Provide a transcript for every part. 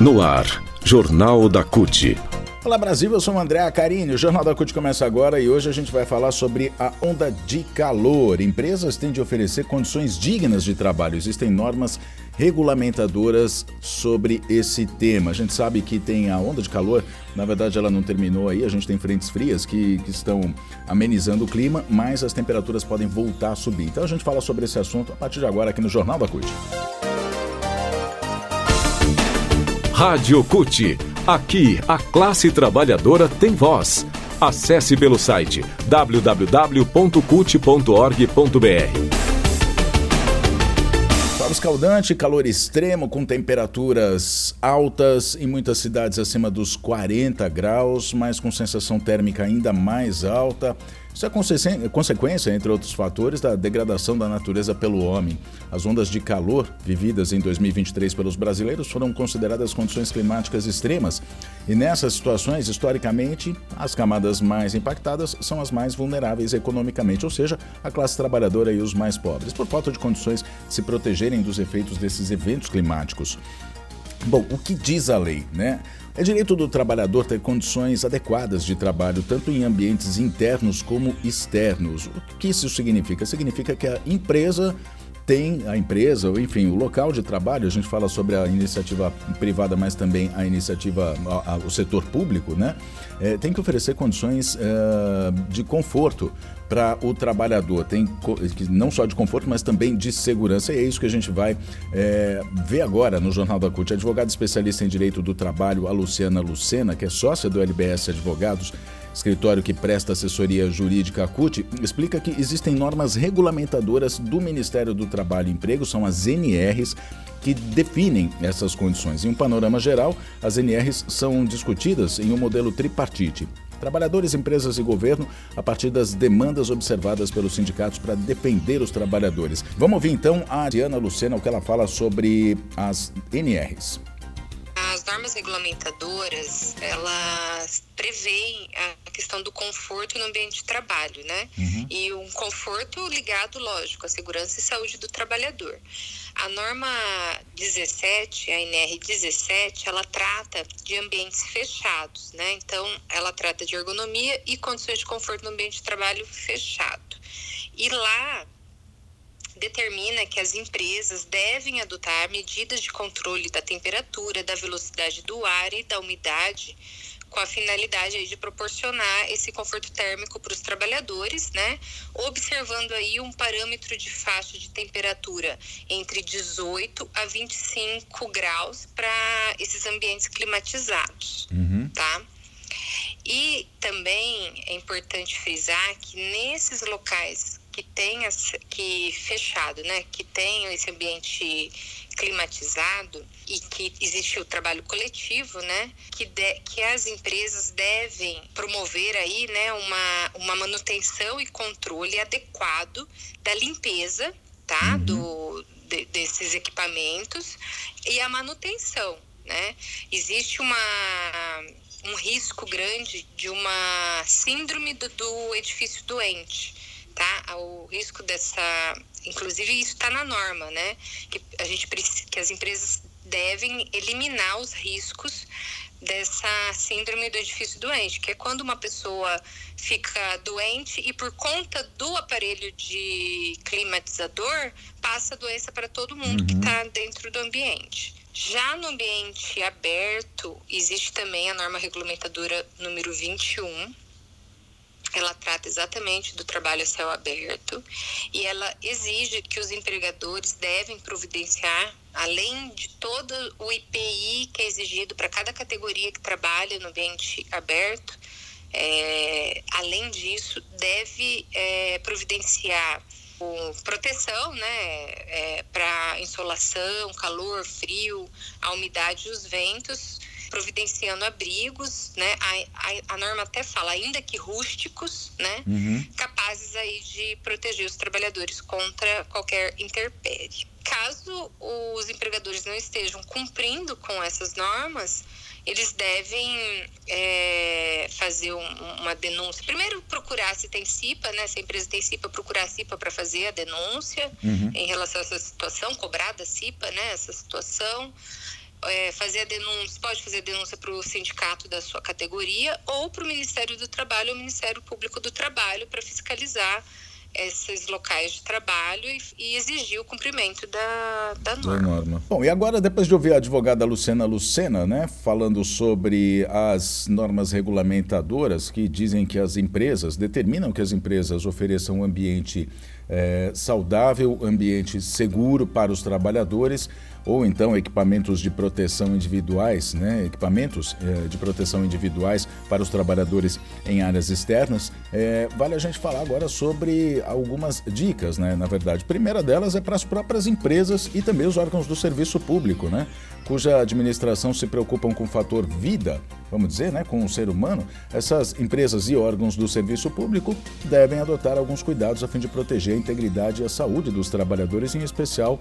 No ar, Jornal da CUT. Olá Brasil, eu sou o André Acarini. O Jornal da CUT começa agora e hoje a gente vai falar sobre a onda de calor. Empresas têm de oferecer condições dignas de trabalho. Existem normas regulamentadoras sobre esse tema. A gente sabe que tem a onda de calor, na verdade ela não terminou aí, a gente tem frentes frias que, que estão amenizando o clima, mas as temperaturas podem voltar a subir. Então a gente fala sobre esse assunto a partir de agora aqui no Jornal da CUT. Rádio CUT. Aqui, a classe trabalhadora tem voz. Acesse pelo site www.cult.org.br. Sol escaldante, calor extremo com temperaturas altas em muitas cidades acima dos 40 graus, mas com sensação térmica ainda mais alta. Isso é consequência, entre outros fatores, da degradação da natureza pelo homem. As ondas de calor vividas em 2023 pelos brasileiros foram consideradas condições climáticas extremas. E nessas situações, historicamente, as camadas mais impactadas são as mais vulneráveis economicamente, ou seja, a classe trabalhadora e os mais pobres, por falta de condições de se protegerem dos efeitos desses eventos climáticos. Bom, o que diz a lei, né? É direito do trabalhador ter condições adequadas de trabalho, tanto em ambientes internos como externos. O que isso significa? Significa que a empresa tem a empresa, ou enfim, o local de trabalho, a gente fala sobre a iniciativa privada, mas também a iniciativa, a, a, o setor público, né? É, tem que oferecer condições é, de conforto para o trabalhador. Tem não só de conforto, mas também de segurança. E é isso que a gente vai é, ver agora no Jornal da CUT. Advogada especialista em direito do trabalho, a Luciana Lucena, que é sócia do LBS Advogados, escritório que presta assessoria jurídica à CUT, explica que existem normas regulamentadoras do Ministério do Trabalho e Emprego, são as NRs, que definem essas condições. Em um panorama geral, as NRs são discutidas em um modelo tripartite. Trabalhadores, empresas e governo, a partir das demandas observadas pelos sindicatos para defender os trabalhadores. Vamos ouvir então a Diana Lucena, o que ela fala sobre as NRs normas regulamentadoras, elas preveem a questão do conforto no ambiente de trabalho, né? Uhum. E um conforto ligado, lógico, à segurança e saúde do trabalhador. A norma 17, a NR 17, ela trata de ambientes fechados, né? Então, ela trata de ergonomia e condições de conforto no ambiente de trabalho fechado. E lá determina que as empresas devem adotar medidas de controle da temperatura, da velocidade do ar e da umidade com a finalidade de proporcionar esse conforto térmico para os trabalhadores, né? Observando aí um parâmetro de faixa de temperatura entre 18 a 25 graus para esses ambientes climatizados, uhum. tá? E também é importante frisar que nesses locais que tenha que fechado, né, que tenha esse ambiente climatizado e que existe o trabalho coletivo, né, que, de, que as empresas devem promover aí, né, uma, uma manutenção e controle adequado da limpeza, tá, uhum. do, de, desses equipamentos e a manutenção, né. Existe uma um risco grande de uma síndrome do, do edifício doente tá? O risco dessa, inclusive isso está na norma, né? Que a gente que as empresas devem eliminar os riscos dessa síndrome do edifício doente, que é quando uma pessoa fica doente e por conta do aparelho de climatizador passa a doença para todo mundo uhum. que está dentro do ambiente. Já no ambiente aberto, existe também a norma regulamentadora número 21, ela trata exatamente do trabalho a céu aberto e ela exige que os empregadores devem providenciar, além de todo o IPI que é exigido para cada categoria que trabalha no ambiente aberto, é, além disso, deve é, providenciar proteção, né, é, para insolação, calor, frio, a umidade e os ventos, providenciando abrigos, né? A, a, a, norma até fala, ainda que rústicos, né? Uhum. Capazes aí de proteger os trabalhadores contra qualquer interpérie. Caso os empregadores não estejam cumprindo com essas normas, eles devem é, fazer um, uma denúncia. Primeiro, procurar se tem CIPA, né? Se a empresa tem CIPA, procurar a CIPA para fazer a denúncia uhum. em relação a essa situação, cobrar da CIPA, né? Essa situação é, fazer a denúncia, pode fazer a denúncia para o sindicato da sua categoria ou para o Ministério do Trabalho ou Ministério Público do Trabalho para fiscalizar esses locais de trabalho e, e exigir o cumprimento da, da norma. norma. Bom, e agora, depois de ouvir a advogada Luciana Lucena, né, falando sobre as normas regulamentadoras que dizem que as empresas, determinam que as empresas ofereçam um ambiente é, saudável, ambiente seguro para os trabalhadores, ou então equipamentos de proteção individuais, né, equipamentos é, de proteção individuais para os trabalhadores em áreas externas, é, vale a gente falar agora sobre algumas dicas, né, na verdade. A primeira delas é para as próprias empresas e também os órgãos do serviço público, né, cuja administração se preocupam com o fator vida, vamos dizer, né, com o ser humano. Essas empresas e órgãos do serviço público devem adotar alguns cuidados a fim de proteger a integridade e a saúde dos trabalhadores, em especial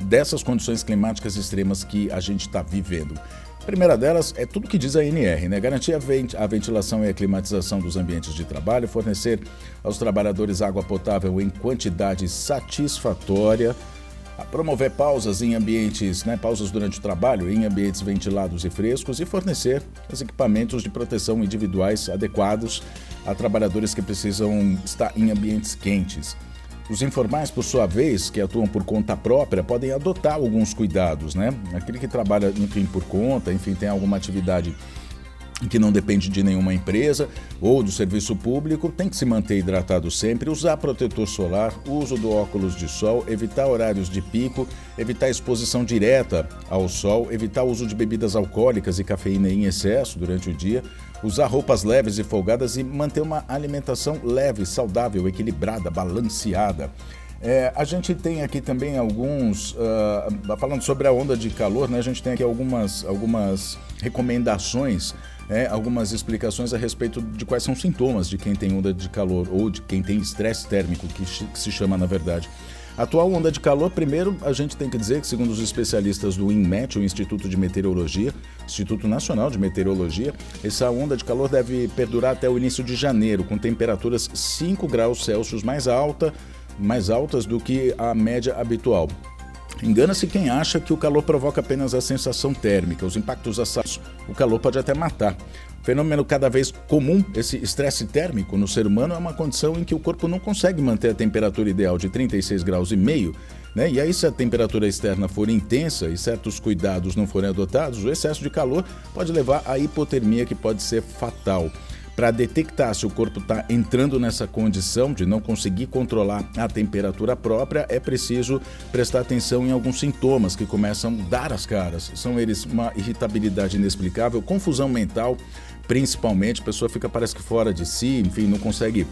dessas condições climáticas extremas que a gente está vivendo. A primeira delas é tudo que diz a NR, né? Garantir a ventilação e a climatização dos ambientes de trabalho, fornecer aos trabalhadores água potável em quantidade satisfatória, promover pausas em ambientes, né, pausas durante o trabalho em ambientes ventilados e frescos e fornecer os equipamentos de proteção individuais adequados a trabalhadores que precisam estar em ambientes quentes. Os informais, por sua vez, que atuam por conta própria, podem adotar alguns cuidados, né? Aquele que trabalha, enfim, por conta, enfim, tem alguma atividade que não depende de nenhuma empresa ou do serviço público, tem que se manter hidratado sempre, usar protetor solar, uso do óculos de sol, evitar horários de pico, evitar exposição direta ao sol, evitar o uso de bebidas alcoólicas e cafeína em excesso durante o dia, usar roupas leves e folgadas e manter uma alimentação leve, saudável, equilibrada, balanceada. É, a gente tem aqui também alguns, uh, falando sobre a onda de calor, né, a gente tem aqui algumas, algumas recomendações, é, algumas explicações a respeito de quais são os sintomas de quem tem onda de calor ou de quem tem estresse térmico, que, que se chama na verdade. Atual onda de calor, primeiro, a gente tem que dizer que, segundo os especialistas do INMET, o Instituto de Meteorologia, Instituto Nacional de Meteorologia, essa onda de calor deve perdurar até o início de janeiro, com temperaturas 5 graus Celsius mais alta, mais altas do que a média habitual. Engana-se quem acha que o calor provoca apenas a sensação térmica, os impactos assados. O calor pode até matar. Fenômeno cada vez comum, esse estresse térmico no ser humano é uma condição em que o corpo não consegue manter a temperatura ideal de 36 graus e meio, né? E aí se a temperatura externa for intensa e certos cuidados não forem adotados, o excesso de calor pode levar à hipotermia que pode ser fatal para detectar se o corpo está entrando nessa condição de não conseguir controlar a temperatura própria, é preciso prestar atenção em alguns sintomas que começam a dar as caras. São eles uma irritabilidade inexplicável, confusão mental, principalmente, a pessoa fica parece que fora de si, enfim, não consegue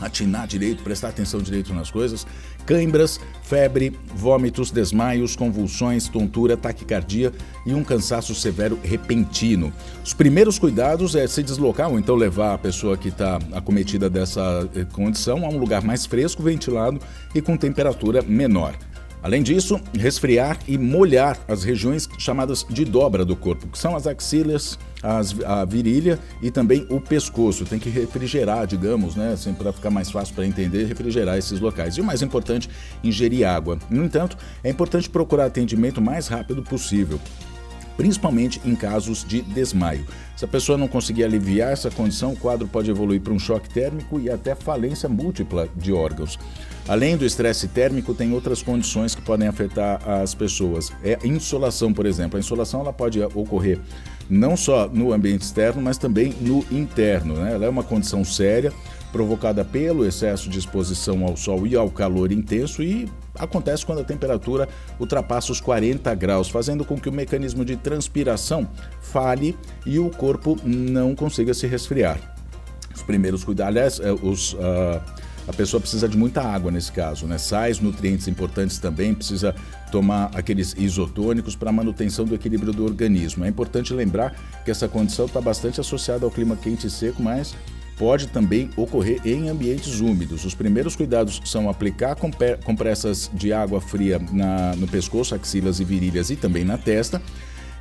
atinar direito, prestar atenção direito nas coisas, cãibras, febre, vômitos, desmaios, convulsões, tontura, taquicardia e um cansaço severo repentino. Os primeiros cuidados é se deslocar ou então levar a pessoa que está acometida dessa eh, condição a um lugar mais fresco, ventilado e com temperatura menor. Além disso, resfriar e molhar as regiões chamadas de dobra do corpo, que são as axilas, as, a virilha e também o pescoço. Tem que refrigerar, digamos, né? Assim, para ficar mais fácil para entender, refrigerar esses locais. E o mais importante, ingerir água. No entanto, é importante procurar atendimento o mais rápido possível principalmente em casos de desmaio. Se a pessoa não conseguir aliviar essa condição, o quadro pode evoluir para um choque térmico e até falência múltipla de órgãos. Além do estresse térmico, tem outras condições que podem afetar as pessoas. É a insolação, por exemplo. A insolação ela pode ocorrer não só no ambiente externo, mas também no interno. Né? Ela é uma condição séria, provocada pelo excesso de exposição ao sol e ao calor intenso e acontece quando a temperatura ultrapassa os 40 graus, fazendo com que o mecanismo de transpiração falhe e o corpo não consiga se resfriar. Os primeiros cuidados, aliás, é, os, uh, a pessoa precisa de muita água nesse caso, né? Sais, nutrientes importantes também, precisa tomar aqueles isotônicos para manutenção do equilíbrio do organismo. É importante lembrar que essa condição está bastante associada ao clima quente e seco, mas pode também ocorrer em ambientes úmidos. Os primeiros cuidados são aplicar compressas de água fria na, no pescoço, axilas e virilhas e também na testa.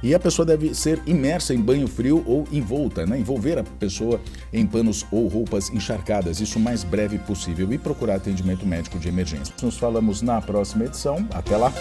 E a pessoa deve ser imersa em banho frio ou envolta, né? envolver a pessoa em panos ou roupas encharcadas, isso o mais breve possível, e procurar atendimento médico de emergência. Nos falamos na próxima edição. Até lá!